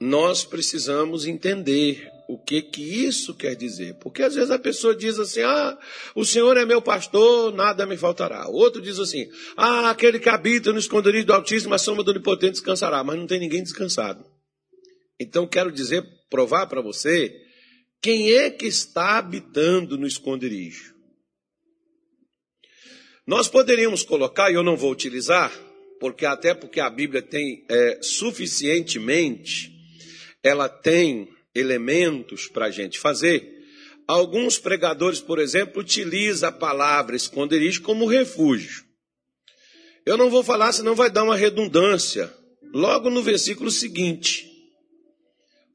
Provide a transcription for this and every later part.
nós precisamos entender o que que isso quer dizer. Porque às vezes a pessoa diz assim: "Ah, o Senhor é meu pastor, nada me faltará". O outro diz assim: "Ah, aquele que habita no esconderijo do Altíssimo, a sombra do Onipotente descansará", mas não tem ninguém descansado. Então quero dizer, provar para você, quem é que está habitando no esconderijo? Nós poderíamos colocar, e eu não vou utilizar, porque até porque a Bíblia tem é, suficientemente, ela tem elementos para a gente fazer. Alguns pregadores, por exemplo, utilizam a palavra esconderijo como refúgio. Eu não vou falar, senão vai dar uma redundância. Logo no versículo seguinte.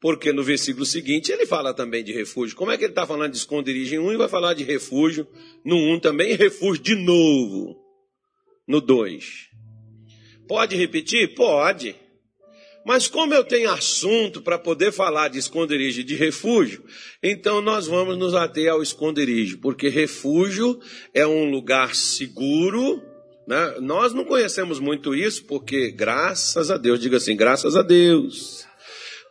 Porque no versículo seguinte ele fala também de refúgio. Como é que ele está falando de esconderijo em um e vai falar de refúgio no um também refúgio de novo no dois? Pode repetir? Pode. Mas como eu tenho assunto para poder falar de esconderijo e de refúgio, então nós vamos nos ater ao esconderijo, porque refúgio é um lugar seguro. Né? Nós não conhecemos muito isso, porque graças a Deus, diga assim, graças a Deus,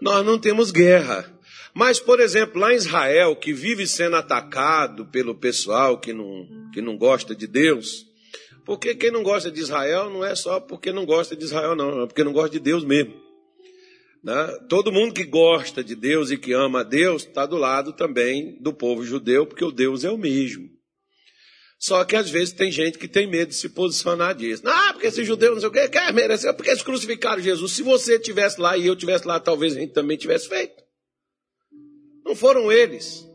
nós não temos guerra. Mas, por exemplo, lá em Israel, que vive sendo atacado pelo pessoal que não, que não gosta de Deus, porque quem não gosta de Israel não é só porque não gosta de Israel, não, é porque não gosta de Deus mesmo. Né? Todo mundo que gosta de Deus e que ama a Deus está do lado também do povo judeu, porque o Deus é o mesmo. Só que às vezes tem gente que tem medo de se posicionar disso. Ah, porque esse judeu não sei o que, quer merecer, porque eles crucificaram Jesus. Se você estivesse lá e eu estivesse lá, talvez a gente também tivesse feito. Não foram eles.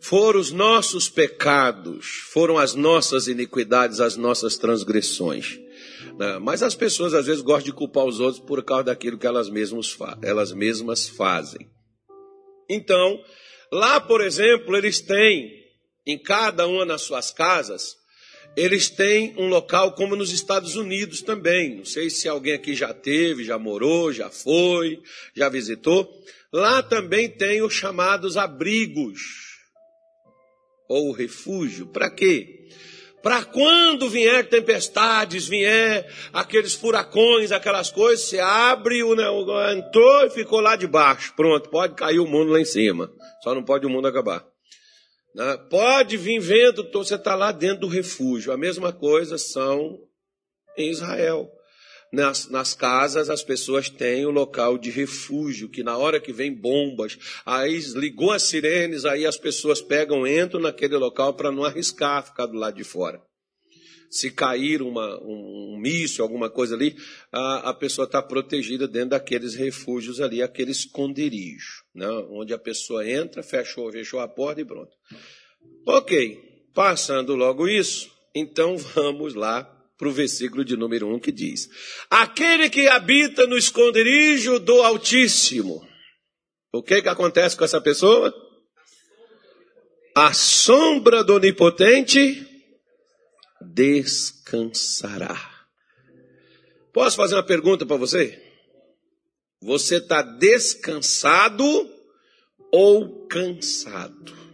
Foram os nossos pecados, foram as nossas iniquidades, as nossas transgressões. Né? Mas as pessoas às vezes gostam de culpar os outros por causa daquilo que elas mesmas, elas mesmas fazem. Então, lá, por exemplo, eles têm, em cada uma das suas casas, eles têm um local como nos Estados Unidos também. Não sei se alguém aqui já teve, já morou, já foi, já visitou. Lá também tem os chamados abrigos ou refúgio. Para quê? Para quando vier tempestades, vier aqueles furacões, aquelas coisas, você abre, o, entrou e ficou lá debaixo. Pronto, pode cair o mundo lá em cima. Só não pode o mundo acabar. Né? Pode vir vento, você está lá dentro do refúgio. A mesma coisa são em Israel. Nas, nas, casas as pessoas têm o local de refúgio, que na hora que vem bombas, aí ligou as sirenes, aí as pessoas pegam, entram naquele local para não arriscar ficar do lado de fora. Se cair uma, um, um míssil, alguma coisa ali, a, a pessoa está protegida dentro daqueles refúgios ali, aquele esconderijo, né? onde a pessoa entra, fechou, fechou a porta e pronto. Ok, passando logo isso, então vamos lá para o versículo de número 1 que diz: Aquele que habita no esconderijo do Altíssimo. O que, que acontece com essa pessoa? A sombra do Onipotente descansará. Posso fazer uma pergunta para você? Você está descansado ou cansado?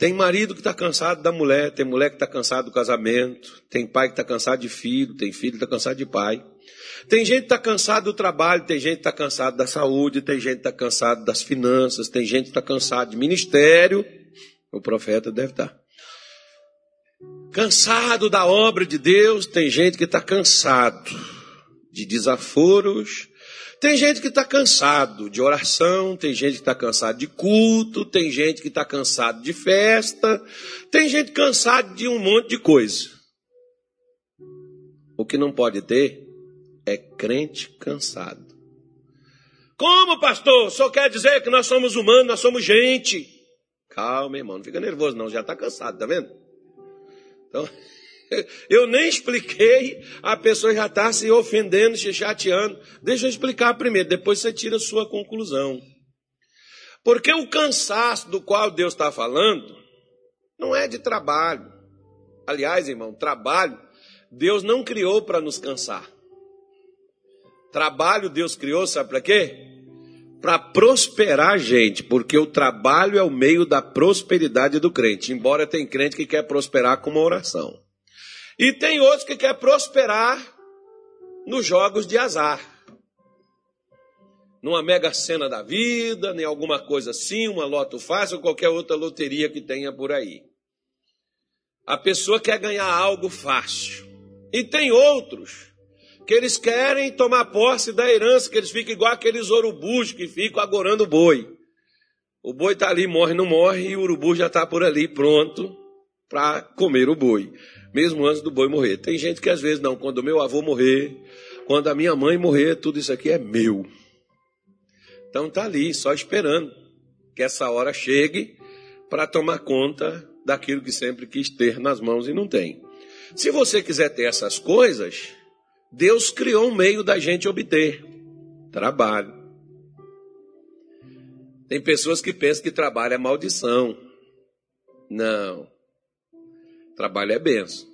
Tem marido que está cansado da mulher, tem mulher que está cansado do casamento, tem pai que está cansado de filho, tem filho que está cansado de pai. Tem gente que está cansado do trabalho, tem gente que está cansado da saúde, tem gente que está cansado das finanças, tem gente que está cansado de ministério. O profeta deve estar. Tá. Cansado da obra de Deus, tem gente que está cansado de desaforos, tem gente que está cansado de oração, tem gente que está cansado de culto, tem gente que está cansado de festa, tem gente cansado de um monte de coisa. O que não pode ter é crente cansado. Como, pastor? Só quer dizer que nós somos humanos, nós somos gente. Calma, irmão, não fica nervoso, não, já está cansado, tá vendo? Então. Eu nem expliquei, a pessoa já está se ofendendo, se chateando. Deixa eu explicar primeiro, depois você tira a sua conclusão. Porque o cansaço do qual Deus está falando não é de trabalho. Aliás, irmão, trabalho Deus não criou para nos cansar. Trabalho Deus criou, sabe para quê? Para prosperar a gente, porque o trabalho é o meio da prosperidade do crente. Embora tem crente que quer prosperar com uma oração. E tem outros que quer prosperar nos jogos de azar. numa mega cena da vida, nem alguma coisa assim, uma loto fácil ou qualquer outra loteria que tenha por aí. A pessoa quer ganhar algo fácil. E tem outros que eles querem tomar posse da herança, que eles ficam igual aqueles urubus que ficam agorando o boi. O boi está ali, morre, não morre, e o urubu já está por ali pronto para comer o boi, mesmo antes do boi morrer. Tem gente que às vezes não, quando meu avô morrer, quando a minha mãe morrer, tudo isso aqui é meu. Então está ali, só esperando que essa hora chegue para tomar conta daquilo que sempre quis ter nas mãos e não tem. Se você quiser ter essas coisas, Deus criou um meio da gente obter trabalho. Tem pessoas que pensam que trabalho é maldição. Não. Trabalho é benção.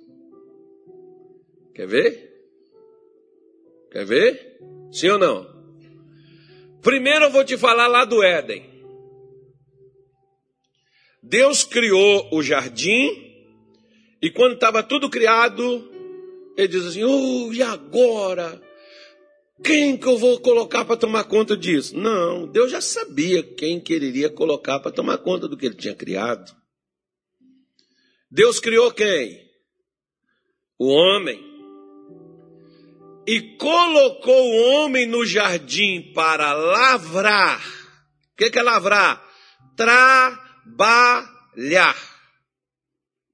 Quer ver? Quer ver? Sim ou não? Primeiro eu vou te falar lá do Éden. Deus criou o jardim e quando estava tudo criado, ele diz assim: oh, e agora? Quem que eu vou colocar para tomar conta disso? Não, Deus já sabia quem quereria colocar para tomar conta do que ele tinha criado. Deus criou quem? O homem e colocou o homem no jardim para lavrar. O que, é lavrar? Trabalhar.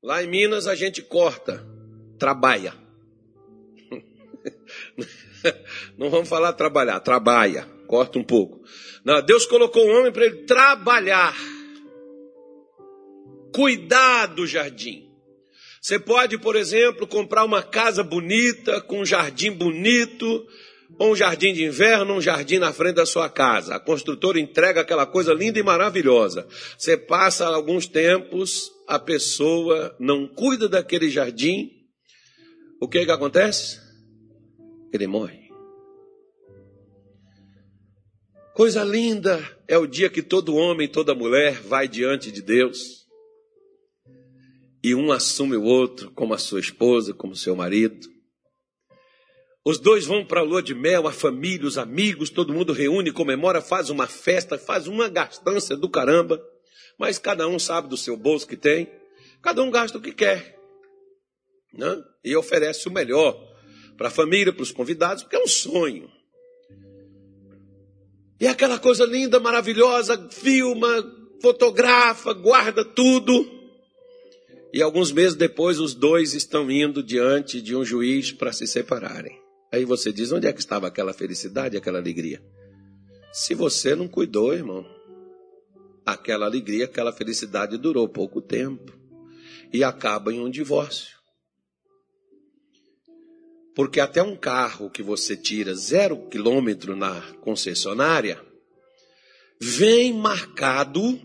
Lá em Minas a gente corta, trabalha. Não vamos falar trabalhar, trabalha, corta um pouco. Não, Deus colocou o homem para ele trabalhar, cuidar do jardim. Você pode, por exemplo, comprar uma casa bonita, com um jardim bonito, ou um jardim de inverno, um jardim na frente da sua casa. A construtora entrega aquela coisa linda e maravilhosa. Você passa alguns tempos, a pessoa não cuida daquele jardim. O que que acontece? Ele morre. Coisa linda é o dia que todo homem, toda mulher vai diante de Deus e um assume o outro como a sua esposa, como seu marido. Os dois vão para a lua de mel, a família, os amigos, todo mundo reúne, comemora, faz uma festa, faz uma gastança do caramba, mas cada um sabe do seu bolso que tem, cada um gasta o que quer, né? e oferece o melhor para a família, para os convidados, porque é um sonho. E aquela coisa linda, maravilhosa, filma, fotografa, guarda tudo. E alguns meses depois, os dois estão indo diante de um juiz para se separarem. Aí você diz: onde é que estava aquela felicidade, aquela alegria? Se você não cuidou, irmão, aquela alegria, aquela felicidade durou pouco tempo e acaba em um divórcio. Porque até um carro que você tira zero quilômetro na concessionária vem marcado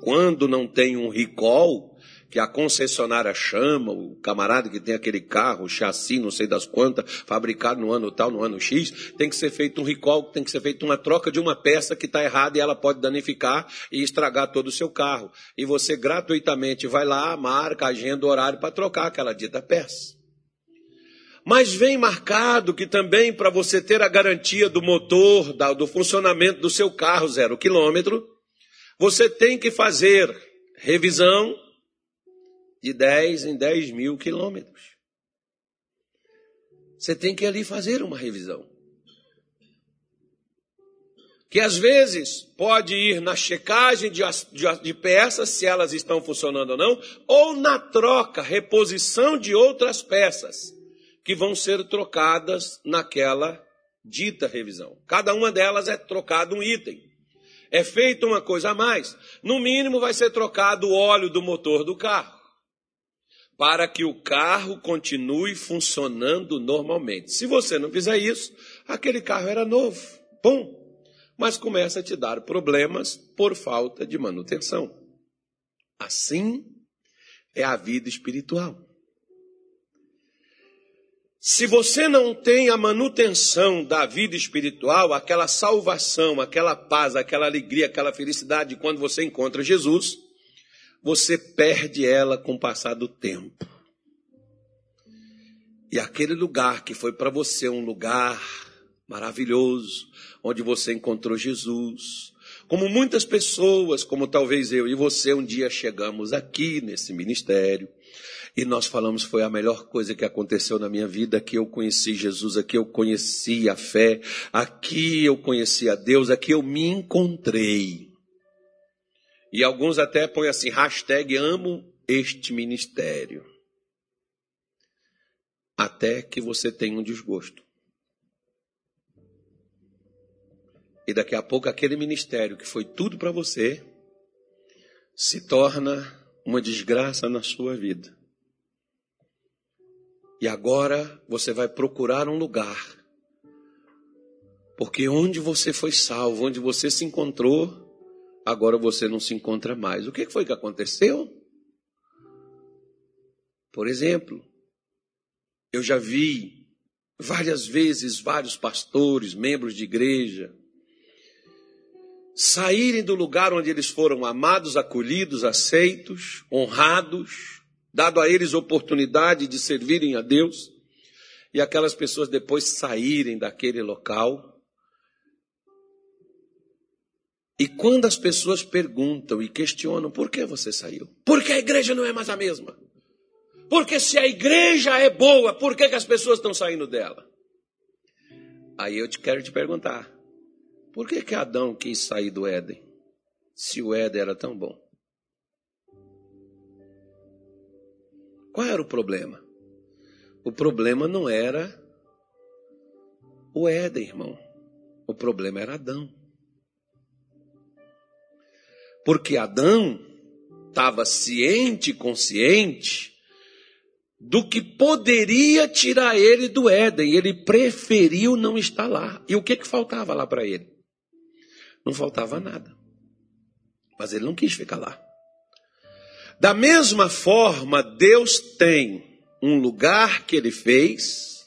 quando não tem um recall que a concessionária chama, o camarada que tem aquele carro, chassi, não sei das quantas, fabricado no ano tal, no ano X, tem que ser feito um recall, tem que ser feita uma troca de uma peça que está errada e ela pode danificar e estragar todo o seu carro. E você gratuitamente vai lá, marca, agenda o horário para trocar aquela dita peça. Mas vem marcado que também para você ter a garantia do motor, do funcionamento do seu carro zero quilômetro, você tem que fazer revisão, de 10 em 10 mil quilômetros. Você tem que ali fazer uma revisão. Que às vezes pode ir na checagem de, de, de peças, se elas estão funcionando ou não, ou na troca, reposição de outras peças que vão ser trocadas naquela dita revisão. Cada uma delas é trocado um item. É feita uma coisa a mais. No mínimo vai ser trocado o óleo do motor do carro para que o carro continue funcionando normalmente. Se você não fizer isso, aquele carro era novo, bom, mas começa a te dar problemas por falta de manutenção. Assim é a vida espiritual. Se você não tem a manutenção da vida espiritual, aquela salvação, aquela paz, aquela alegria, aquela felicidade quando você encontra Jesus, você perde ela com o passar do tempo. E aquele lugar que foi para você um lugar maravilhoso, onde você encontrou Jesus. Como muitas pessoas, como talvez eu e você, um dia chegamos aqui nesse ministério e nós falamos foi a melhor coisa que aconteceu na minha vida, aqui eu conheci Jesus, aqui eu conheci a fé, aqui eu conheci a Deus, aqui eu me encontrei. E alguns até põem assim, hashtag amo este ministério. Até que você tenha um desgosto. E daqui a pouco aquele ministério que foi tudo para você se torna uma desgraça na sua vida. E agora você vai procurar um lugar. Porque onde você foi salvo, onde você se encontrou, agora você não se encontra mais. O que foi que aconteceu? Por exemplo, eu já vi várias vezes vários pastores, membros de igreja, saírem do lugar onde eles foram amados, acolhidos, aceitos, honrados, dado a eles oportunidade de servirem a Deus, e aquelas pessoas depois saírem daquele local E quando as pessoas perguntam e questionam por que você saiu? Porque a igreja não é mais a mesma. Porque se a igreja é boa, por que, que as pessoas estão saindo dela? Aí eu te quero te perguntar: por que, que Adão quis sair do Éden? Se o Éden era tão bom. Qual era o problema? O problema não era o Éden, irmão. O problema era Adão. Porque Adão estava ciente consciente do que poderia tirar ele do Éden. Ele preferiu não estar lá. E o que, que faltava lá para ele? Não faltava nada. Mas ele não quis ficar lá. Da mesma forma, Deus tem um lugar que ele fez,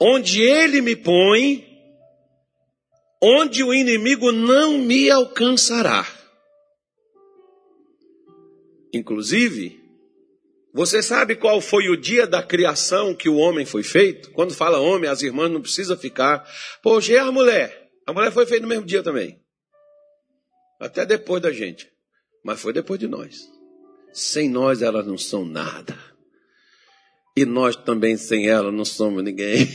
onde ele me põe, onde o inimigo não me alcançará. Inclusive, você sabe qual foi o dia da criação que o homem foi feito? Quando fala homem, as irmãs não precisam ficar. Hoje é a mulher. A mulher foi feita no mesmo dia também. Até depois da gente. Mas foi depois de nós. Sem nós elas não são nada. E nós também sem elas não somos ninguém.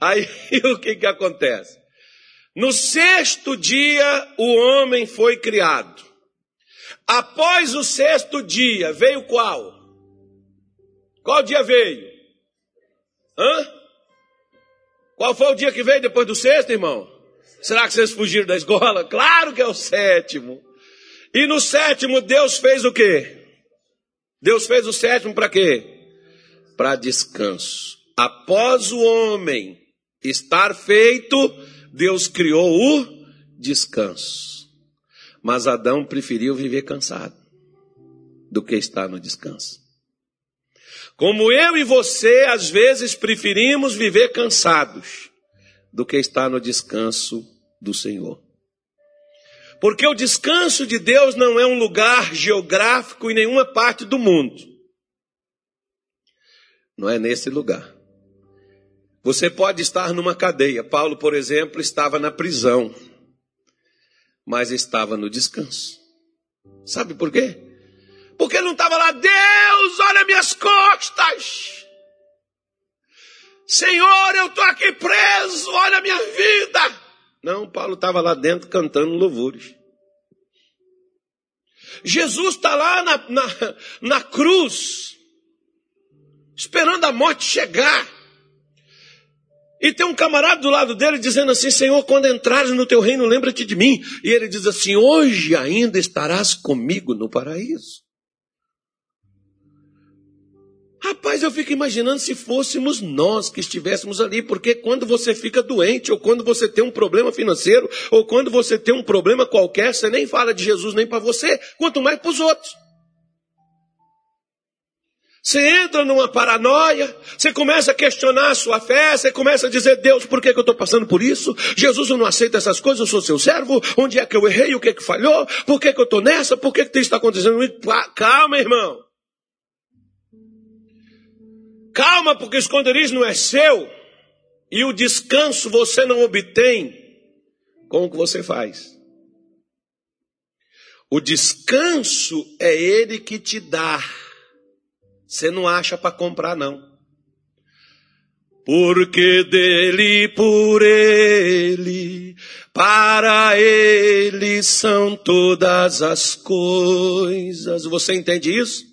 Aí o que que acontece? No sexto dia o homem foi criado. Após o sexto dia, veio qual? Qual dia veio? Hã? Qual foi o dia que veio depois do sexto, irmão? Será que vocês fugiram da escola? Claro que é o sétimo. E no sétimo, Deus fez o quê? Deus fez o sétimo para quê? Para descanso. Após o homem estar feito, Deus criou o descanso. Mas Adão preferiu viver cansado do que estar no descanso. Como eu e você, às vezes, preferimos viver cansados do que estar no descanso do Senhor. Porque o descanso de Deus não é um lugar geográfico em nenhuma parte do mundo. Não é nesse lugar. Você pode estar numa cadeia. Paulo, por exemplo, estava na prisão mas estava no descanso. Sabe por quê? Porque não estava lá, Deus, olha minhas costas. Senhor, eu estou aqui preso, olha a minha vida. Não, Paulo estava lá dentro cantando louvores. Jesus está lá na, na, na cruz, esperando a morte chegar. E tem um camarada do lado dele dizendo assim: Senhor, quando entrares no teu reino, lembra-te de mim. E ele diz assim: Hoje ainda estarás comigo no paraíso. Rapaz, eu fico imaginando se fôssemos nós que estivéssemos ali, porque quando você fica doente, ou quando você tem um problema financeiro, ou quando você tem um problema qualquer, você nem fala de Jesus nem para você, quanto mais para os outros. Você entra numa paranoia, você começa a questionar a sua fé, você começa a dizer, Deus, por que, que eu estou passando por isso? Jesus, eu não aceito essas coisas, eu sou seu servo, onde é que eu errei, o que é que falhou, por que, que eu estou nessa, por que, que isso está acontecendo? Calma, irmão. Calma, porque o esconderijo não é seu. E o descanso você não obtém com o que você faz. O descanso é ele que te dá. Você não acha para comprar, não. Porque dele, por ele, para ele são todas as coisas. Você entende isso?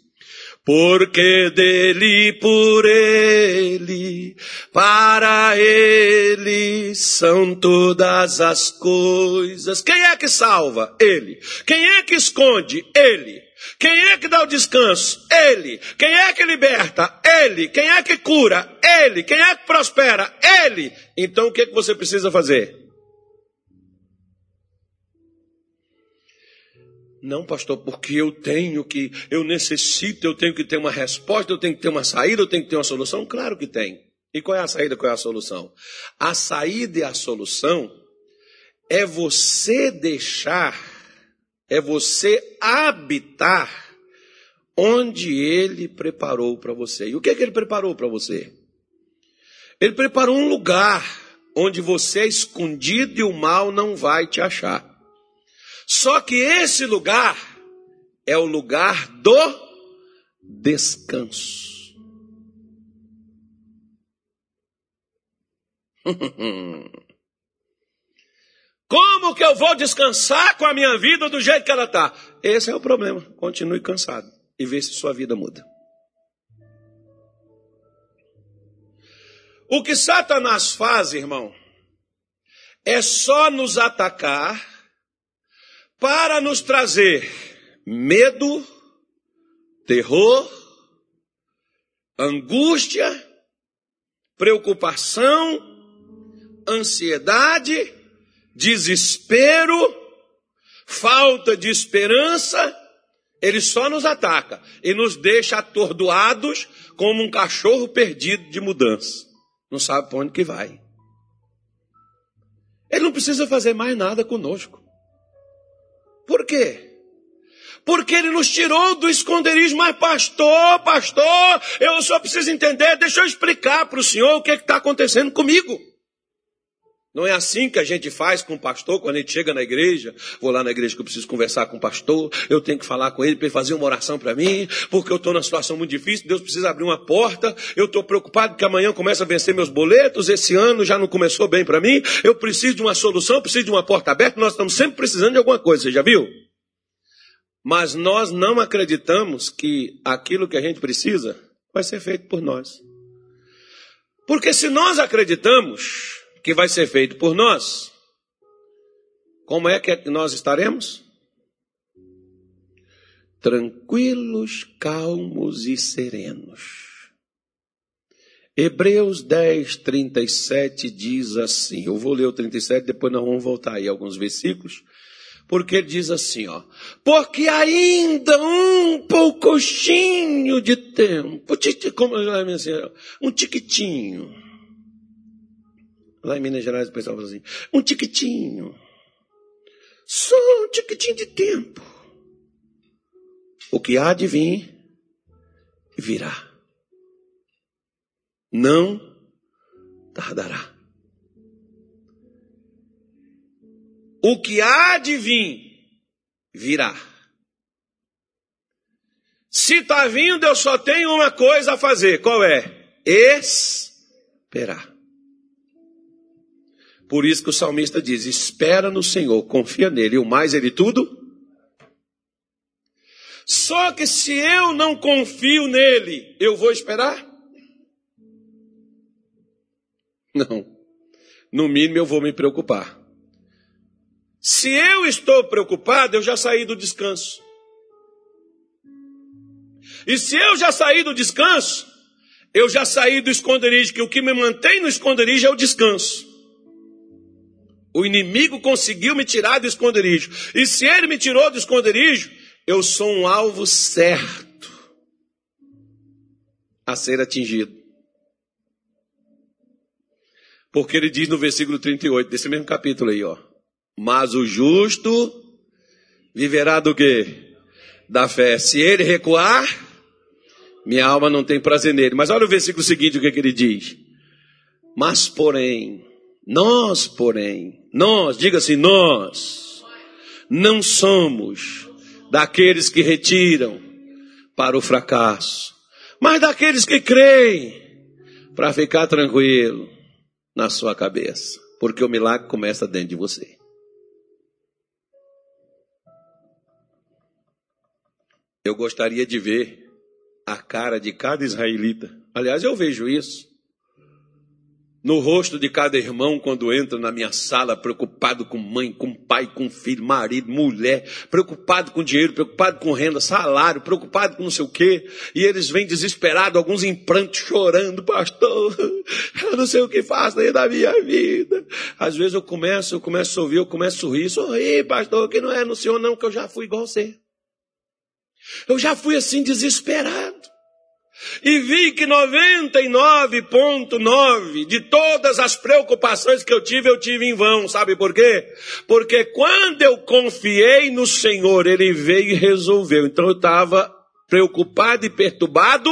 Porque dele, por ele, para ele são todas as coisas. Quem é que salva? Ele. Quem é que esconde? Ele. Quem é que dá o descanso? Ele. Quem é que liberta? Ele. Quem é que cura? Ele. Quem é que prospera? Ele. Então o que, é que você precisa fazer? Não, pastor, porque eu tenho que, eu necessito, eu tenho que ter uma resposta, eu tenho que ter uma saída, eu tenho que ter uma solução. Claro que tem. E qual é a saída, qual é a solução? A saída e a solução é você deixar, é você habitar onde ele preparou para você. E o que é que ele preparou para você? Ele preparou um lugar onde você é escondido e o mal não vai te achar. Só que esse lugar é o lugar do descanso. Como que eu vou descansar com a minha vida do jeito que ela está? Esse é o problema. Continue cansado e vê se sua vida muda. O que Satanás faz, irmão, é só nos atacar para nos trazer medo, terror, angústia, preocupação, ansiedade, desespero, falta de esperança. Ele só nos ataca e nos deixa atordoados como um cachorro perdido de mudança. Não sabe para onde que vai. Ele não precisa fazer mais nada conosco. Por quê? Porque ele nos tirou do esconderijo, mas pastor, pastor, eu só preciso entender, deixa eu explicar para o senhor o que é está acontecendo comigo. Não é assim que a gente faz com o pastor quando a gente chega na igreja. Vou lá na igreja que eu preciso conversar com o pastor. Eu tenho que falar com ele para ele fazer uma oração para mim, porque eu estou numa situação muito difícil. Deus precisa abrir uma porta. Eu estou preocupado que amanhã começa a vencer meus boletos. Esse ano já não começou bem para mim. Eu preciso de uma solução, preciso de uma porta aberta. Nós estamos sempre precisando de alguma coisa. Você já viu? Mas nós não acreditamos que aquilo que a gente precisa vai ser feito por nós. Porque se nós acreditamos que vai ser feito por nós, como é que nós estaremos? Tranquilos, calmos e serenos. Hebreus 10, 37 diz assim: eu vou ler o 37, depois nós vamos voltar aí alguns versículos, porque ele diz assim, ó, porque ainda um poucochinho de tempo, um tiquitinho, Lá em Minas Gerais o pessoal fala assim, um tiquitinho. Só um tiquitinho de tempo. O que há de vir, virá. Não tardará. O que há de vir, virá. Se está vindo, eu só tenho uma coisa a fazer. Qual é? Esperar. Por isso que o salmista diz: espera no Senhor, confia nele, o mais ele tudo. Só que se eu não confio nele, eu vou esperar? Não. No mínimo eu vou me preocupar. Se eu estou preocupado, eu já saí do descanso. E se eu já saí do descanso, eu já saí do esconderijo, que o que me mantém no esconderijo é o descanso. O inimigo conseguiu me tirar do esconderijo. E se ele me tirou do esconderijo, eu sou um alvo certo a ser atingido. Porque ele diz no versículo 38 desse mesmo capítulo aí, ó. Mas o justo viverá do quê? Da fé. Se ele recuar, minha alma não tem prazer nele. Mas olha o versículo seguinte, o que, é que ele diz. Mas, porém, nós, porém, nós, diga assim, nós, não somos daqueles que retiram para o fracasso, mas daqueles que creem para ficar tranquilo na sua cabeça, porque o milagre começa dentro de você. Eu gostaria de ver a cara de cada israelita. Aliás, eu vejo isso no rosto de cada irmão quando entra na minha sala, preocupado com mãe, com pai, com filho, marido, mulher, preocupado com dinheiro, preocupado com renda, salário, preocupado com não sei o quê, e eles vêm desesperados, alguns em pranto, chorando, pastor, eu não sei o que faço aí da minha vida. Às vezes eu começo, eu começo a ouvir, eu começo a sorrir, sorrir, pastor, que não é no senhor não, que eu já fui igual você. Eu já fui assim desesperado. E vi que 99,9 de todas as preocupações que eu tive, eu tive em vão. Sabe por quê? Porque quando eu confiei no Senhor, Ele veio e resolveu. Então eu estava preocupado e perturbado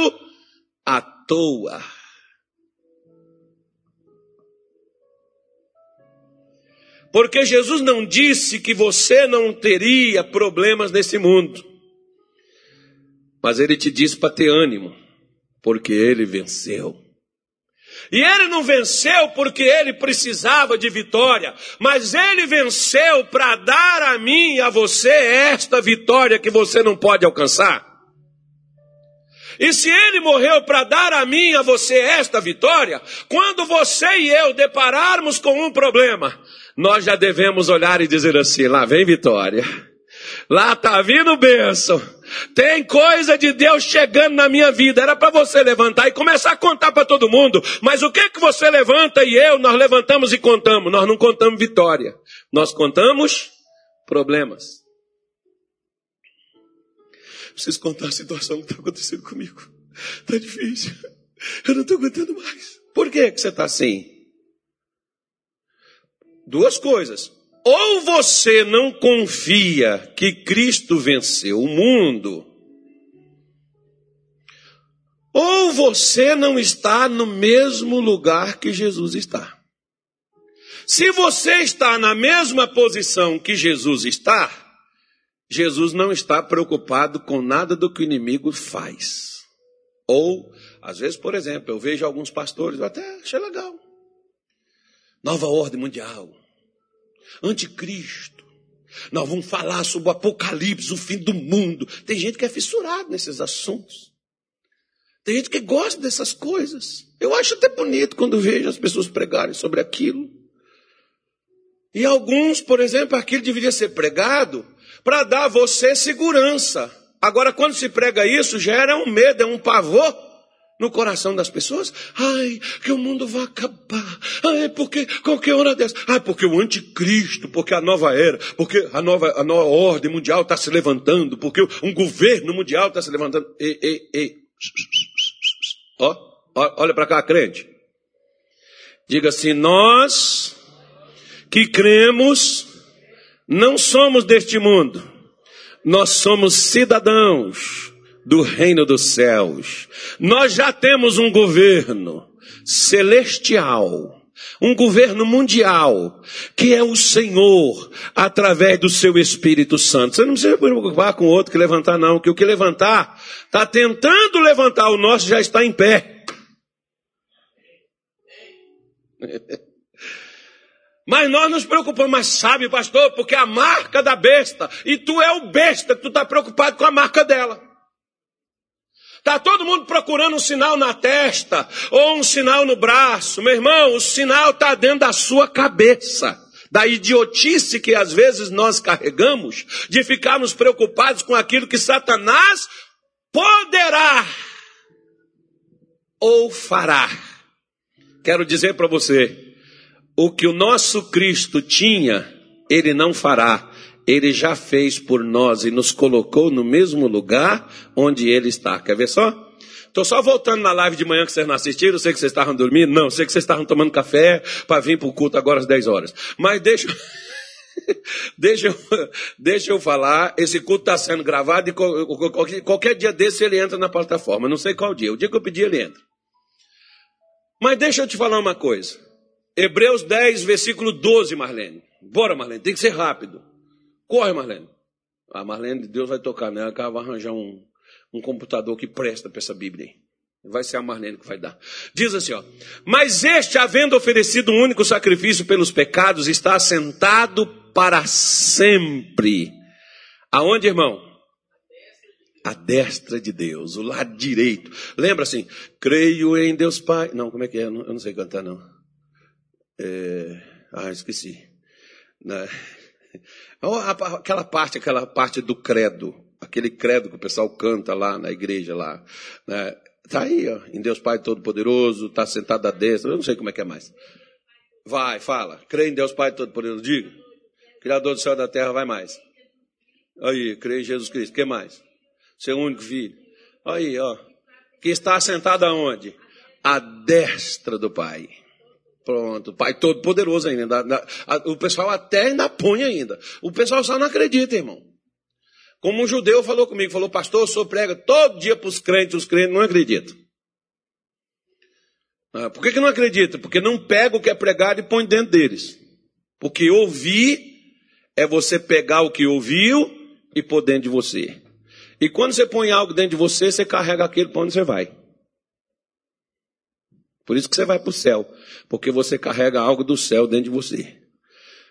à toa. Porque Jesus não disse que você não teria problemas nesse mundo. Mas ele te disse para ter ânimo porque ele venceu. E ele não venceu porque ele precisava de vitória, mas ele venceu para dar a mim e a você esta vitória que você não pode alcançar. E se ele morreu para dar a mim e a você esta vitória, quando você e eu depararmos com um problema, nós já devemos olhar e dizer assim: lá vem vitória. Lá tá vindo bênção. Tem coisa de Deus chegando na minha vida. Era para você levantar e começar a contar para todo mundo. Mas o que que você levanta e eu, nós levantamos e contamos? Nós não contamos vitória. Nós contamos problemas. Preciso contar a situação que está acontecendo comigo. Está difícil. Eu não estou aguentando mais. Por que, que você está assim? Duas coisas. Ou você não confia que Cristo venceu o mundo, ou você não está no mesmo lugar que Jesus está. Se você está na mesma posição que Jesus está, Jesus não está preocupado com nada do que o inimigo faz. Ou, às vezes, por exemplo, eu vejo alguns pastores, eu até achei legal. Nova ordem mundial anticristo. Nós vamos falar sobre o apocalipse, o fim do mundo. Tem gente que é fissurado nesses assuntos. Tem gente que gosta dessas coisas. Eu acho até bonito quando vejo as pessoas pregarem sobre aquilo. E alguns, por exemplo, aquilo deveria ser pregado para dar a você segurança. Agora, quando se prega isso, gera um medo, é um pavor no coração das pessoas? Ai, que o mundo vai acabar. Ai, porque qualquer hora dessa. Ai, porque o anticristo, porque a nova era, porque a nova, a nova ordem mundial está se levantando, porque um governo mundial está se levantando. Ei, ei, ei. Ó, ó olha para cá, crente. Diga assim: nós que cremos não somos deste mundo, nós somos cidadãos do reino dos céus. Nós já temos um governo celestial, um governo mundial, que é o Senhor, através do seu Espírito Santo. Você não precisa se preocupar com o outro que levantar, não, que o que levantar, está tentando levantar, o nosso já está em pé. Mas nós nos preocupamos, mas sabe, pastor, porque a marca da besta, e tu é o besta, tu está preocupado com a marca dela. Está todo mundo procurando um sinal na testa ou um sinal no braço. Meu irmão, o sinal está dentro da sua cabeça. Da idiotice que às vezes nós carregamos, de ficarmos preocupados com aquilo que Satanás poderá ou fará. Quero dizer para você, o que o nosso Cristo tinha, ele não fará ele já fez por nós e nos colocou no mesmo lugar onde ele está. Quer ver só? Estou só voltando na live de manhã que vocês não assistiram, sei que vocês estavam dormindo, não, sei que vocês estavam tomando café para vir para o culto agora às 10 horas. Mas deixa, deixa, eu, deixa eu falar, esse culto está sendo gravado e qualquer, qualquer dia desse ele entra na plataforma, não sei qual dia, o dia que eu pedi ele entra. Mas deixa eu te falar uma coisa. Hebreus 10, versículo 12, Marlene. Bora, Marlene, tem que ser rápido. Corre, Marlene. A Marlene, Deus vai tocar nela, ela vai arranjar um, um computador que presta para essa Bíblia aí. Vai ser a Marlene que vai dar. Diz assim, ó. Mas este, havendo oferecido um único sacrifício pelos pecados, está assentado para sempre. Aonde, irmão? A destra de Deus, o lado direito. Lembra assim? Creio em Deus Pai. Não, como é que é? Eu não, sei cantar, não. É... Ah, esqueci. Né? Aquela parte, aquela parte do credo, aquele credo que o pessoal canta lá na igreja lá. Né? Tá aí, ó, em Deus Pai Todo-Poderoso, está sentado à destra, eu não sei como é que é mais. Vai, fala. Crê em Deus Pai Todo-Poderoso, diga. Criador do céu e da terra, vai mais. Aí, crê em Jesus Cristo. Que mais? Seu único filho. Aí, ó. Que está sentado aonde? À destra do Pai. Pronto, Pai Todo-Poderoso ainda. O pessoal até ainda põe ainda. O pessoal só não acredita, irmão. Como um judeu falou comigo, falou, pastor, o senhor prega todo dia para os crentes, os crentes não acreditam. Ah, por que, que não acredita? Porque não pega o que é pregado e põe dentro deles. Porque ouvir é você pegar o que ouviu e pôr dentro de você. E quando você põe algo dentro de você, você carrega aquele para onde você vai. Por isso que você vai para o céu. Porque você carrega algo do céu dentro de você.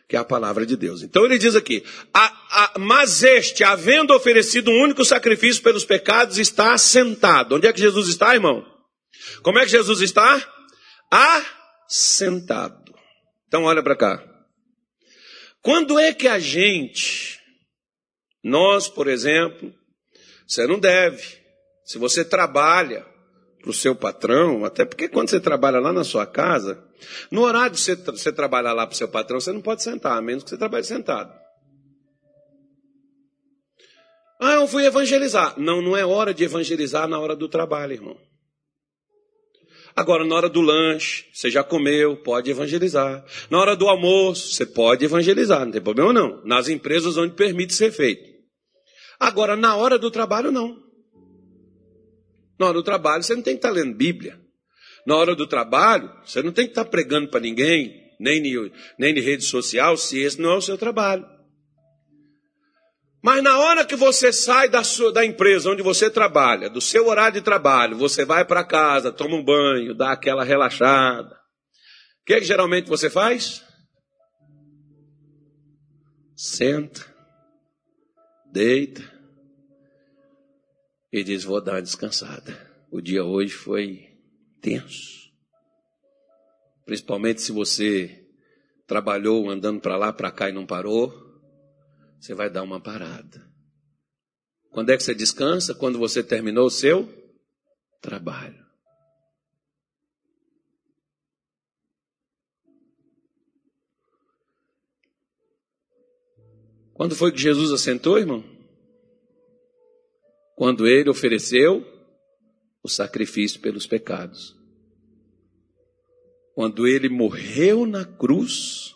Que é a palavra de Deus. Então ele diz aqui: a, a, Mas este, havendo oferecido um único sacrifício pelos pecados, está assentado. Onde é que Jesus está, irmão? Como é que Jesus está? Assentado. Então olha para cá. Quando é que a gente, nós, por exemplo, você não deve, se você trabalha, para o seu patrão, até porque quando você trabalha lá na sua casa, no horário de você, você trabalhar lá para o seu patrão, você não pode sentar, a menos que você trabalhe sentado. Ah, eu fui evangelizar. Não, não é hora de evangelizar na hora do trabalho, irmão. Agora, na hora do lanche, você já comeu, pode evangelizar. Na hora do almoço, você pode evangelizar, não tem problema não. Nas empresas onde permite ser feito. Agora, na hora do trabalho, não. Na hora do trabalho, você não tem que estar lendo Bíblia. Na hora do trabalho, você não tem que estar pregando para ninguém, nem em, nem em rede social, se esse não é o seu trabalho. Mas na hora que você sai da, sua, da empresa onde você trabalha, do seu horário de trabalho, você vai para casa, toma um banho, dá aquela relaxada. O que, é que geralmente você faz? Senta, deita, e diz: Vou dar uma descansada. O dia hoje foi tenso. Principalmente se você trabalhou andando para lá, para cá e não parou, você vai dar uma parada. Quando é que você descansa? Quando você terminou o seu trabalho. Quando foi que Jesus assentou, irmão? Quando ele ofereceu o sacrifício pelos pecados. Quando ele morreu na cruz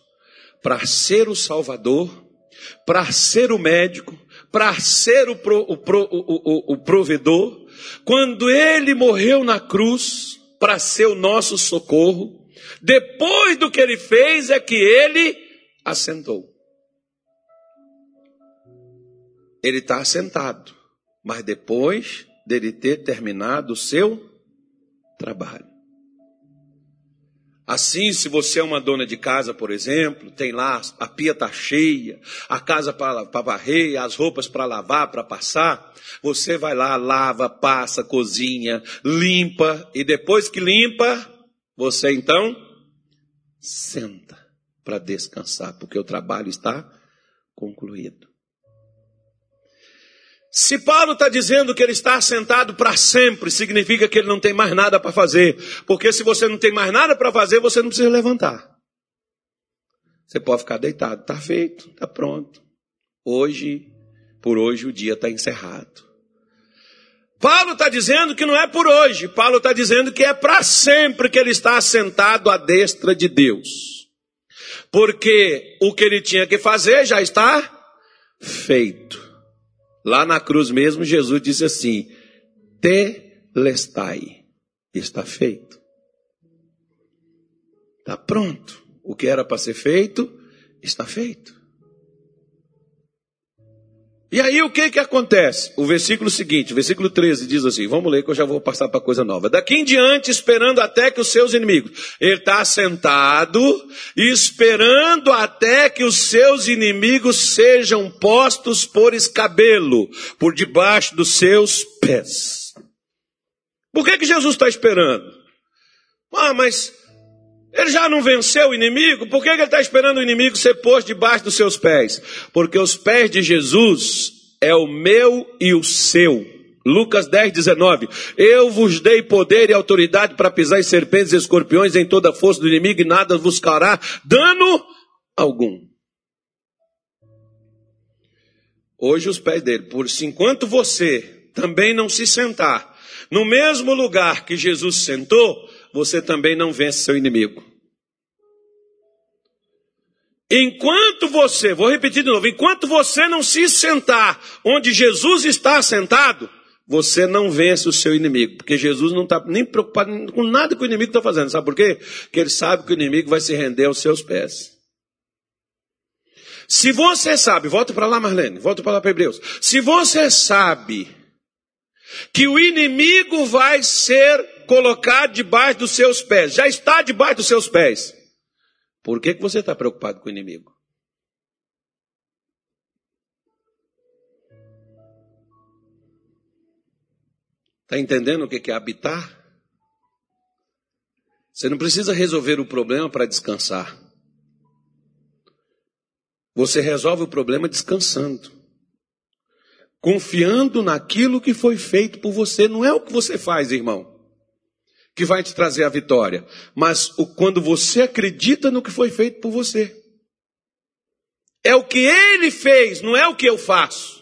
para ser o Salvador, para ser o médico, para ser o, pro, o, pro, o, o, provedor, quando ele morreu na cruz para ser o nosso socorro, depois do que ele fez é que ele assentou. Ele está assentado mas depois dele ter terminado o seu trabalho. Assim, se você é uma dona de casa, por exemplo, tem lá, a pia está cheia, a casa para varrer, as roupas para lavar, para passar, você vai lá, lava, passa, cozinha, limpa, e depois que limpa, você então senta para descansar, porque o trabalho está concluído. Se Paulo está dizendo que ele está assentado para sempre, significa que ele não tem mais nada para fazer. Porque se você não tem mais nada para fazer, você não precisa levantar. Você pode ficar deitado. Está feito, está pronto. Hoje, por hoje, o dia está encerrado. Paulo está dizendo que não é por hoje. Paulo está dizendo que é para sempre que ele está assentado à destra de Deus. Porque o que ele tinha que fazer já está feito. Lá na cruz mesmo, Jesus disse assim: Telestai, está feito. Está pronto. O que era para ser feito, está feito. E aí o que que acontece? O versículo seguinte, o versículo 13 diz assim, vamos ler que eu já vou passar para coisa nova. Daqui em diante, esperando até que os seus inimigos, ele está sentado, esperando até que os seus inimigos sejam postos por escabelo, por debaixo dos seus pés. Por que que Jesus está esperando? Ah, mas ele já não venceu o inimigo? Por que ele está esperando o inimigo ser posto debaixo dos seus pés? Porque os pés de Jesus é o meu e o seu. Lucas 10, 19. Eu vos dei poder e autoridade para pisar em serpentes e escorpiões em toda a força do inimigo e nada vos causará dano algum. Hoje os pés dele, por enquanto você também não se sentar no mesmo lugar que Jesus sentou, você também não vence seu inimigo. Enquanto você, vou repetir de novo, enquanto você não se sentar onde Jesus está sentado, você não vence o seu inimigo, porque Jesus não está nem preocupado com nada que o inimigo está fazendo. Sabe por quê? Porque ele sabe que o inimigo vai se render aos seus pés. Se você sabe, volta para lá, Marlene, volta para lá para Hebreus. Se você sabe que o inimigo vai ser colocado debaixo dos seus pés, já está debaixo dos seus pés. Por que, que você está preocupado com o inimigo? Está entendendo o que é habitar? Você não precisa resolver o problema para descansar. Você resolve o problema descansando. Confiando naquilo que foi feito por você. Não é o que você faz, irmão que vai te trazer a vitória, mas o, quando você acredita no que foi feito por você. É o que ele fez, não é o que eu faço.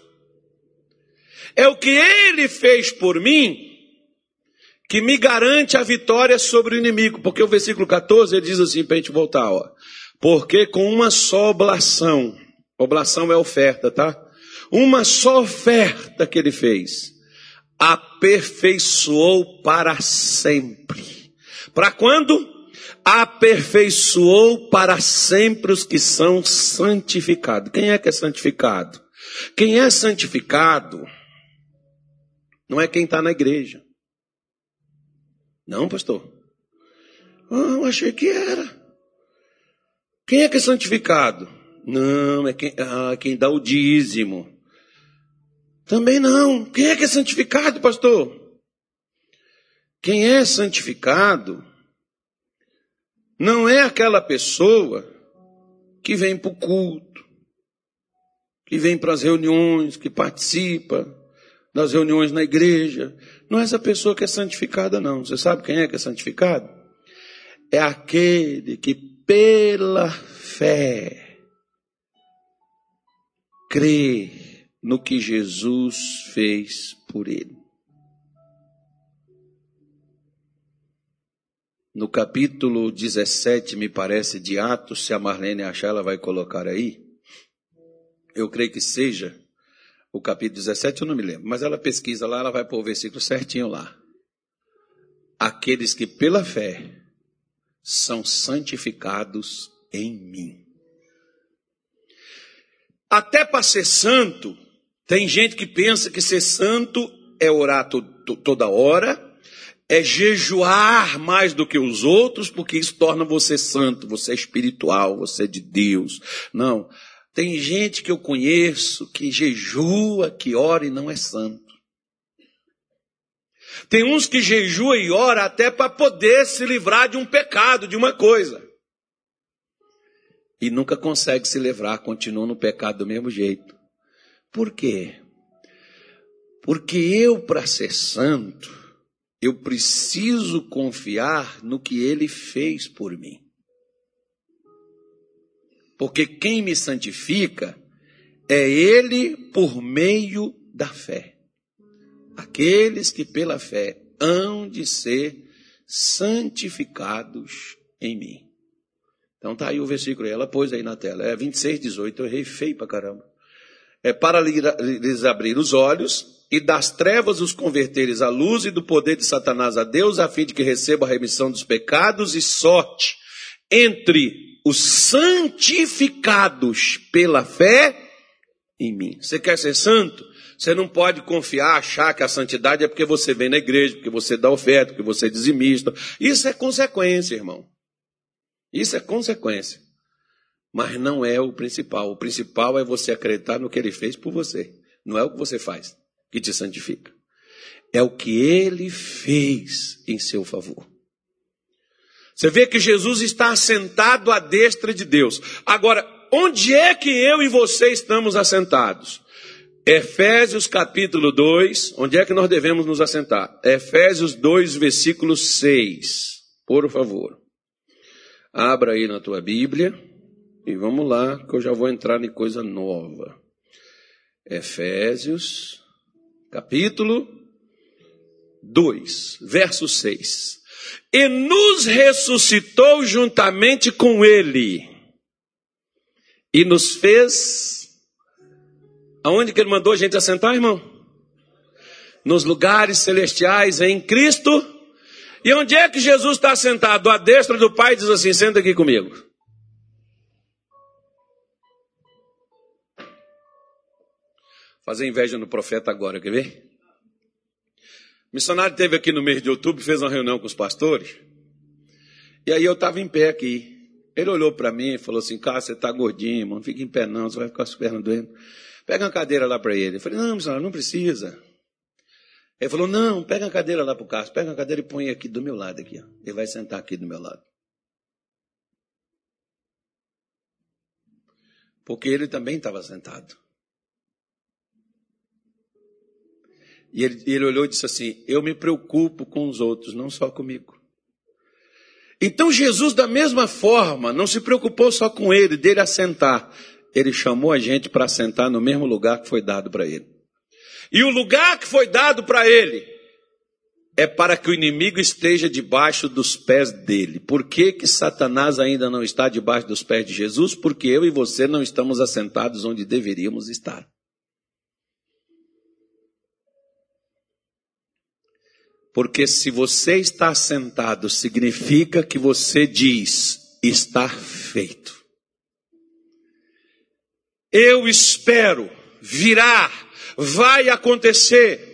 É o que ele fez por mim que me garante a vitória sobre o inimigo. Porque o versículo 14 ele diz assim, para a gente voltar, ó. Porque com uma só oblação, oblação é oferta, tá? Uma só oferta que ele fez, aperfeiçoou para sempre. Para quando? Aperfeiçoou para sempre os que são santificados. Quem é que é santificado? Quem é santificado não é quem está na igreja. Não, pastor. Ah, eu achei que era. Quem é que é santificado? Não, é quem, ah, quem dá o dízimo. Também não. Quem é que é santificado, pastor? Quem é santificado não é aquela pessoa que vem para o culto, que vem para as reuniões, que participa das reuniões na igreja. Não é essa pessoa que é santificada, não. Você sabe quem é que é santificado? É aquele que pela fé crê no que Jesus fez por ele. No capítulo 17, me parece, de Atos, se a Marlene achar, ela vai colocar aí. Eu creio que seja o capítulo 17, eu não me lembro, mas ela pesquisa lá, ela vai pôr o versículo certinho lá. Aqueles que pela fé são santificados em mim. Até para ser santo, tem gente que pensa que ser santo é orar to, to, toda hora, é jejuar mais do que os outros, porque isso torna você santo, você é espiritual, você é de Deus. Não. Tem gente que eu conheço que jejua, que ora e não é santo. Tem uns que jejua e ora até para poder se livrar de um pecado, de uma coisa. E nunca consegue se livrar, continua no pecado do mesmo jeito. Por quê? Porque eu, para ser santo, eu preciso confiar no que ele fez por mim. Porque quem me santifica é ele por meio da fé. Aqueles que pela fé hão de ser santificados em mim. Então tá aí o versículo, ela pôs aí na tela, é 26, 18, eu errei feio pra caramba é para lhes abrir os olhos e das trevas os converteres à luz e do poder de Satanás a Deus, a fim de que receba a remissão dos pecados e sorte entre os santificados pela fé em mim. Você quer ser santo? Você não pode confiar, achar que a santidade é porque você vem na igreja, porque você dá oferta, porque você é dizimista. Isso é consequência, irmão. Isso é consequência. Mas não é o principal. O principal é você acreditar no que ele fez por você. Não é o que você faz que te santifica. É o que ele fez em seu favor. Você vê que Jesus está assentado à destra de Deus. Agora, onde é que eu e você estamos assentados? Efésios capítulo 2, onde é que nós devemos nos assentar? Efésios 2, versículo 6. Por favor. Abra aí na tua Bíblia e vamos lá, que eu já vou entrar em coisa nova. Efésios, capítulo 2, verso 6 e nos ressuscitou juntamente com Ele e nos fez. Aonde que Ele mandou a gente assentar, irmão? Nos lugares celestiais em Cristo. E onde é que Jesus está sentado? À destra do Pai diz assim: senta aqui comigo. Fazer inveja no profeta agora, quer ver? O missionário teve aqui no mês de outubro, fez uma reunião com os pastores. E aí eu estava em pé aqui. Ele olhou para mim e falou assim: Cara, você está gordinho, mano, fica em pé não, você vai ficar pernas doendo. Pega uma cadeira lá para ele. Eu falei: Não, missionário, não precisa. Ele falou: Não, pega a cadeira lá para o Carlos, pega a cadeira e põe aqui do meu lado. aqui. Ó. Ele vai sentar aqui do meu lado. Porque ele também estava sentado. E ele, ele olhou e disse assim: Eu me preocupo com os outros, não só comigo. Então Jesus, da mesma forma, não se preocupou só com ele, dele assentar. Ele chamou a gente para assentar no mesmo lugar que foi dado para ele. E o lugar que foi dado para ele é para que o inimigo esteja debaixo dos pés dele. Por que, que Satanás ainda não está debaixo dos pés de Jesus? Porque eu e você não estamos assentados onde deveríamos estar. Porque se você está sentado, significa que você diz: está feito. Eu espero, virá, vai acontecer.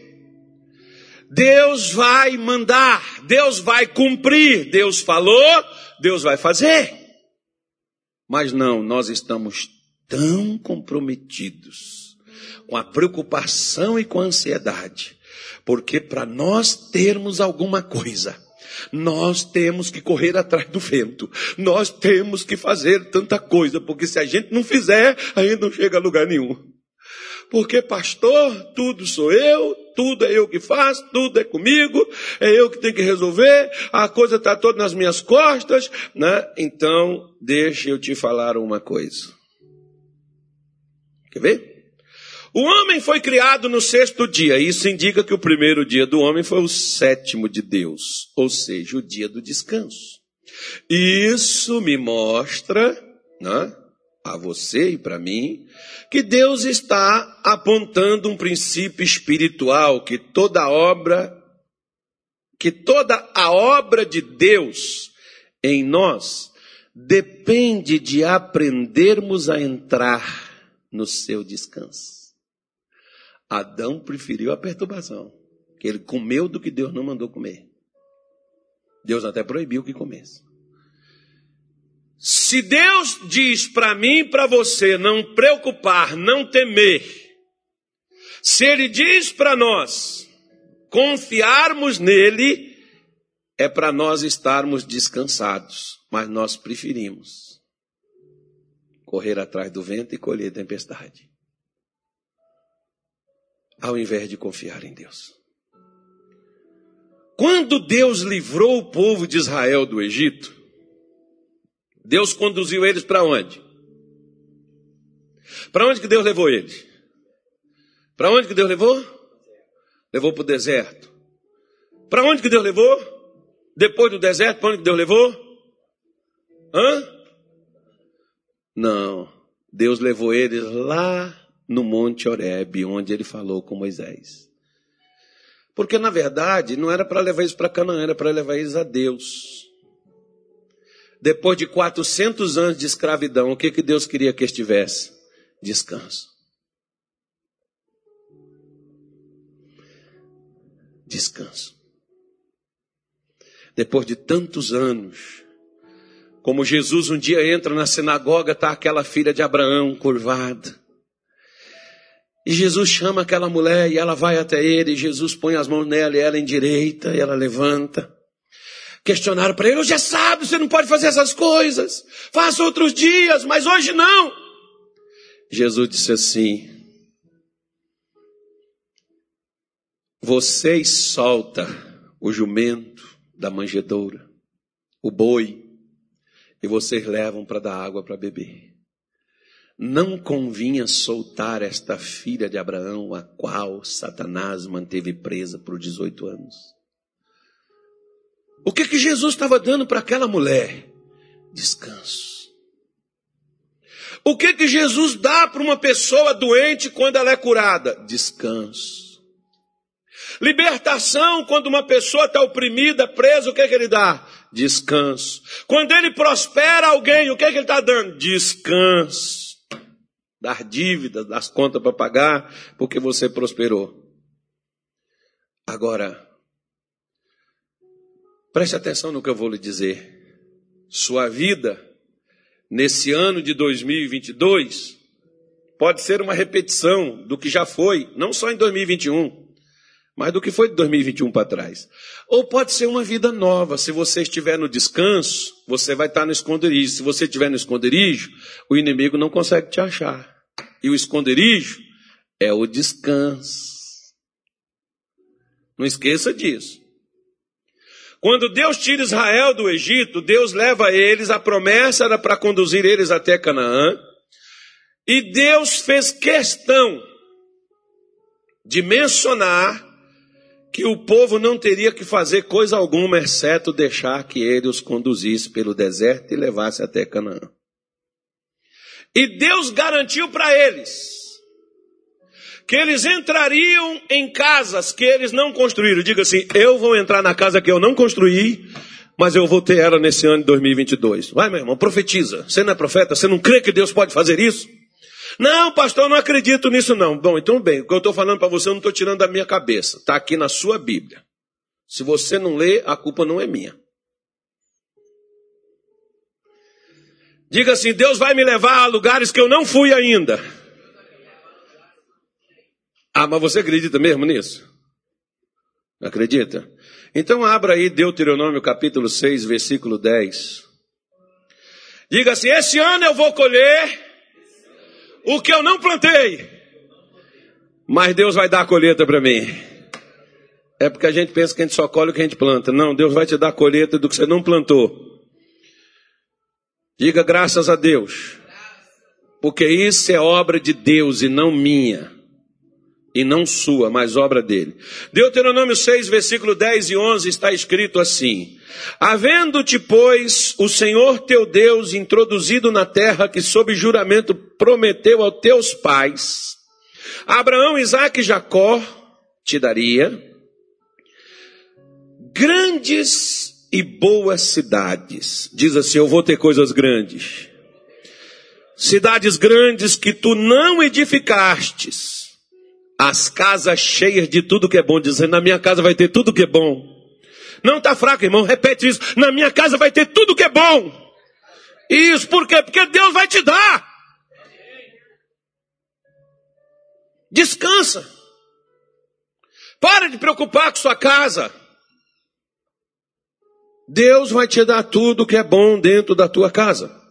Deus vai mandar, Deus vai cumprir, Deus falou, Deus vai fazer. Mas não, nós estamos tão comprometidos com a preocupação e com a ansiedade porque para nós termos alguma coisa, nós temos que correr atrás do vento. Nós temos que fazer tanta coisa, porque se a gente não fizer, a gente não chega a lugar nenhum. Porque, pastor, tudo sou eu, tudo é eu que faço, tudo é comigo, é eu que tenho que resolver, a coisa está toda nas minhas costas, né? Então, deixa eu te falar uma coisa. Quer ver? O homem foi criado no sexto dia. Isso indica que o primeiro dia do homem foi o sétimo de Deus, ou seja, o dia do descanso. Isso me mostra, né, a você e para mim, que Deus está apontando um princípio espiritual que toda obra, que toda a obra de Deus em nós depende de aprendermos a entrar no seu descanso. Adão preferiu a perturbação, que ele comeu do que Deus não mandou comer. Deus até proibiu que comesse. Se Deus diz para mim e para você não preocupar, não temer, se Ele diz para nós confiarmos nele, é para nós estarmos descansados, mas nós preferimos correr atrás do vento e colher tempestade ao invés de confiar em Deus. Quando Deus livrou o povo de Israel do Egito, Deus conduziu eles para onde? Para onde que Deus levou eles? Para onde que Deus levou? Levou para o deserto. Para onde que Deus levou? Depois do deserto, para onde que Deus levou? Hã? Não. Deus levou eles lá no Monte Horebe, onde ele falou com Moisés. Porque, na verdade, não era para levar eles para Canaã, era para levar eles a Deus. Depois de 400 anos de escravidão, o que, que Deus queria que estivesse? Descanso. Descanso. Depois de tantos anos, como Jesus um dia entra na sinagoga, está aquela filha de Abraão curvada. E Jesus chama aquela mulher e ela vai até ele, e Jesus põe as mãos nela e ela endireita, e ela levanta. Questionaram para ele, hoje é sábado, você não pode fazer essas coisas. Faça outros dias, mas hoje não. Jesus disse assim: Vocês solta o jumento da manjedoura, o boi, e vocês levam para dar água para beber. Não convinha soltar esta filha de Abraão, a qual Satanás manteve presa por 18 anos. O que que Jesus estava dando para aquela mulher? Descanso. O que que Jesus dá para uma pessoa doente quando ela é curada? Descanso. Libertação quando uma pessoa está oprimida, presa, o que que ele dá? Descanso. Quando ele prospera alguém, o que, que ele está dando? Descanso. Dar dívidas, dar contas para pagar, porque você prosperou. Agora, preste atenção no que eu vou lhe dizer. Sua vida, nesse ano de 2022, pode ser uma repetição do que já foi, não só em 2021 mais do que foi de 2021 para trás. Ou pode ser uma vida nova. Se você estiver no descanso, você vai estar no esconderijo. Se você estiver no esconderijo, o inimigo não consegue te achar. E o esconderijo é o descanso. Não esqueça disso. Quando Deus tira Israel do Egito, Deus leva eles, a promessa era para conduzir eles até Canaã. E Deus fez questão de mencionar que o povo não teria que fazer coisa alguma, exceto deixar que ele os conduzisse pelo deserto e levasse até Canaã. E Deus garantiu para eles que eles entrariam em casas que eles não construíram. Diga assim: eu vou entrar na casa que eu não construí, mas eu vou ter ela nesse ano de 2022. Vai, meu irmão, profetiza. Você não é profeta? Você não crê que Deus pode fazer isso? Não, pastor, não acredito nisso não. Bom, então bem, o que eu estou falando para você eu não estou tirando da minha cabeça. Está aqui na sua Bíblia. Se você não lê, a culpa não é minha. Diga assim: Deus vai me levar a lugares que eu não fui ainda. Ah, mas você acredita mesmo nisso? Acredita? Então abra aí Deuteronômio capítulo 6, versículo 10. Diga assim: esse ano eu vou colher o que eu não plantei. Mas Deus vai dar a colheita para mim. É porque a gente pensa que a gente só colhe o que a gente planta. Não, Deus vai te dar a colheita do que você não plantou. Diga graças a Deus. Porque isso é obra de Deus e não minha. E não sua, mas obra dele. Deuteronômio 6, versículo 10 e 11 está escrito assim: Havendo-te, pois, o Senhor teu Deus introduzido na terra que sob juramento prometeu aos teus pais, Abraão, Isaque e Jacó, te daria grandes e boas cidades. Diz assim: Eu vou ter coisas grandes. Cidades grandes que tu não edificastes. As casas cheias de tudo que é bom, dizendo: Na minha casa vai ter tudo que é bom. Não está fraco, irmão. Repete isso. Na minha casa vai ter tudo que é bom. Isso, por quê? Porque Deus vai te dar. Descansa. Para de preocupar com sua casa. Deus vai te dar tudo que é bom dentro da tua casa.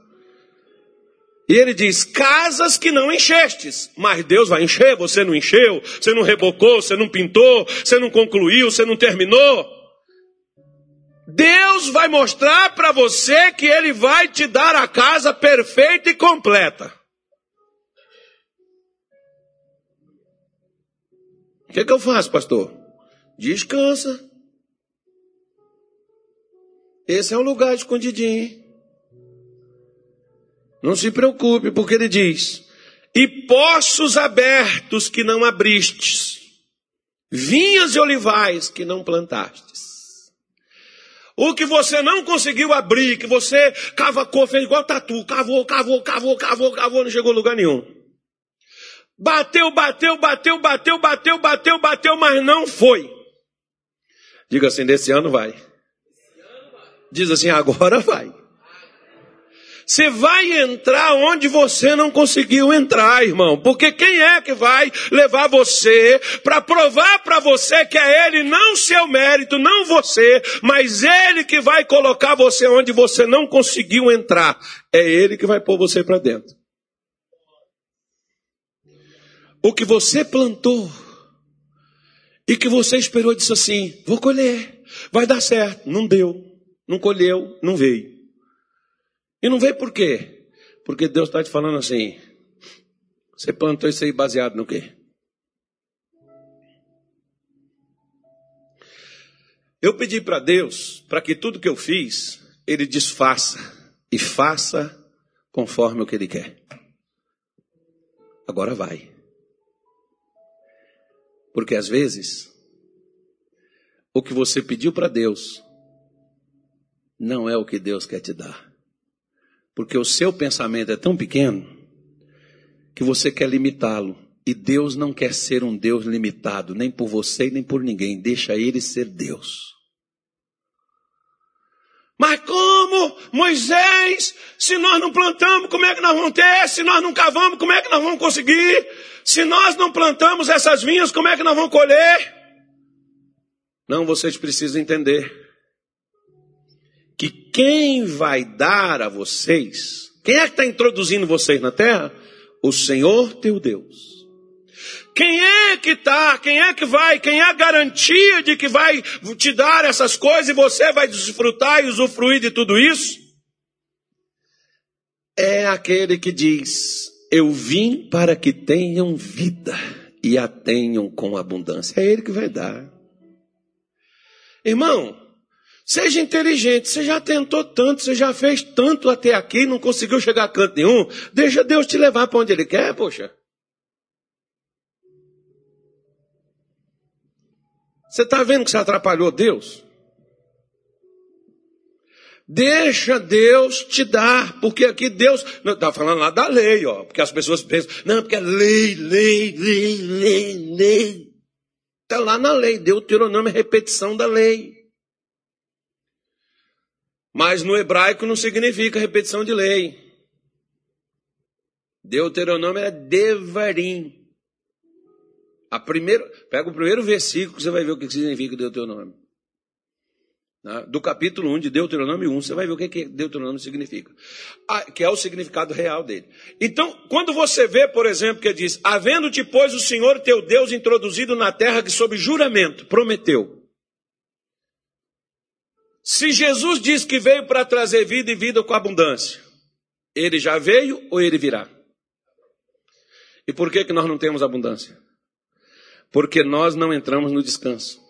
E ele diz: casas que não enchestes, mas Deus vai encher, você não encheu, você não rebocou, você não pintou, você não concluiu, você não terminou. Deus vai mostrar para você que Ele vai te dar a casa perfeita e completa. O que, é que eu faço, pastor? Descansa. Esse é um lugar escondidinho. Não se preocupe, porque ele diz: E poços abertos que não abristes, vinhas e olivais que não plantastes. O que você não conseguiu abrir, que você cavacou, fez igual tatu, cavou, cavou, cavou, cavou, cavou, não chegou a lugar nenhum. Bateu, bateu, bateu, bateu, bateu, bateu, bateu, mas não foi. Diga assim, desse ano vai. Diz assim, agora vai. Você vai entrar onde você não conseguiu entrar, irmão. Porque quem é que vai levar você para provar para você que é Ele, não seu mérito, não você, mas Ele que vai colocar você onde você não conseguiu entrar. É Ele que vai pôr você para dentro. O que você plantou e que você esperou disse assim: vou colher, vai dar certo. Não deu, não colheu, não veio. E não veio por quê? Porque Deus está te falando assim: você plantou isso aí baseado no quê? Eu pedi para Deus para que tudo que eu fiz, Ele desfaça e faça conforme o que Ele quer. Agora vai. Porque às vezes, o que você pediu para Deus não é o que Deus quer te dar. Porque o seu pensamento é tão pequeno que você quer limitá-lo. E Deus não quer ser um Deus limitado, nem por você, nem por ninguém. Deixa ele ser Deus. Mas como, Moisés, se nós não plantamos, como é que nós vamos ter? Se nós não cavamos, como é que nós vamos conseguir? Se nós não plantamos essas vinhas, como é que nós vamos colher? Não, vocês precisam entender quem vai dar a vocês, quem é que está introduzindo vocês na terra? O Senhor teu Deus. Quem é que está? Quem é que vai? Quem é a garantia de que vai te dar essas coisas e você vai desfrutar e usufruir de tudo isso? É aquele que diz: Eu vim para que tenham vida e a tenham com abundância. É ele que vai dar. Irmão, Seja inteligente, você já tentou tanto, você já fez tanto até aqui, não conseguiu chegar a canto nenhum. Deixa Deus te levar para onde Ele quer, poxa. Você está vendo que você atrapalhou Deus? Deixa Deus te dar, porque aqui Deus está falando lá da lei, ó, porque as pessoas pensam, não, porque é lei, lei, lei, lei, lei. Está lá na lei, Deuteronômio é repetição da lei. Mas no hebraico não significa repetição de lei. Deuteronômio é devarim. A primeira, pega o primeiro versículo, você vai ver o que significa Deuteronômio. Né? Do capítulo 1 de Deuteronômio 1, você vai ver o que Deuteronômio significa. Ah, que é o significado real dele. Então, quando você vê, por exemplo, que diz: Havendo-te, pois, o Senhor teu Deus introduzido na terra que, sob juramento, prometeu. Se Jesus diz que veio para trazer vida e vida com abundância, ele já veio ou ele virá? E por que, que nós não temos abundância? Porque nós não entramos no descanso.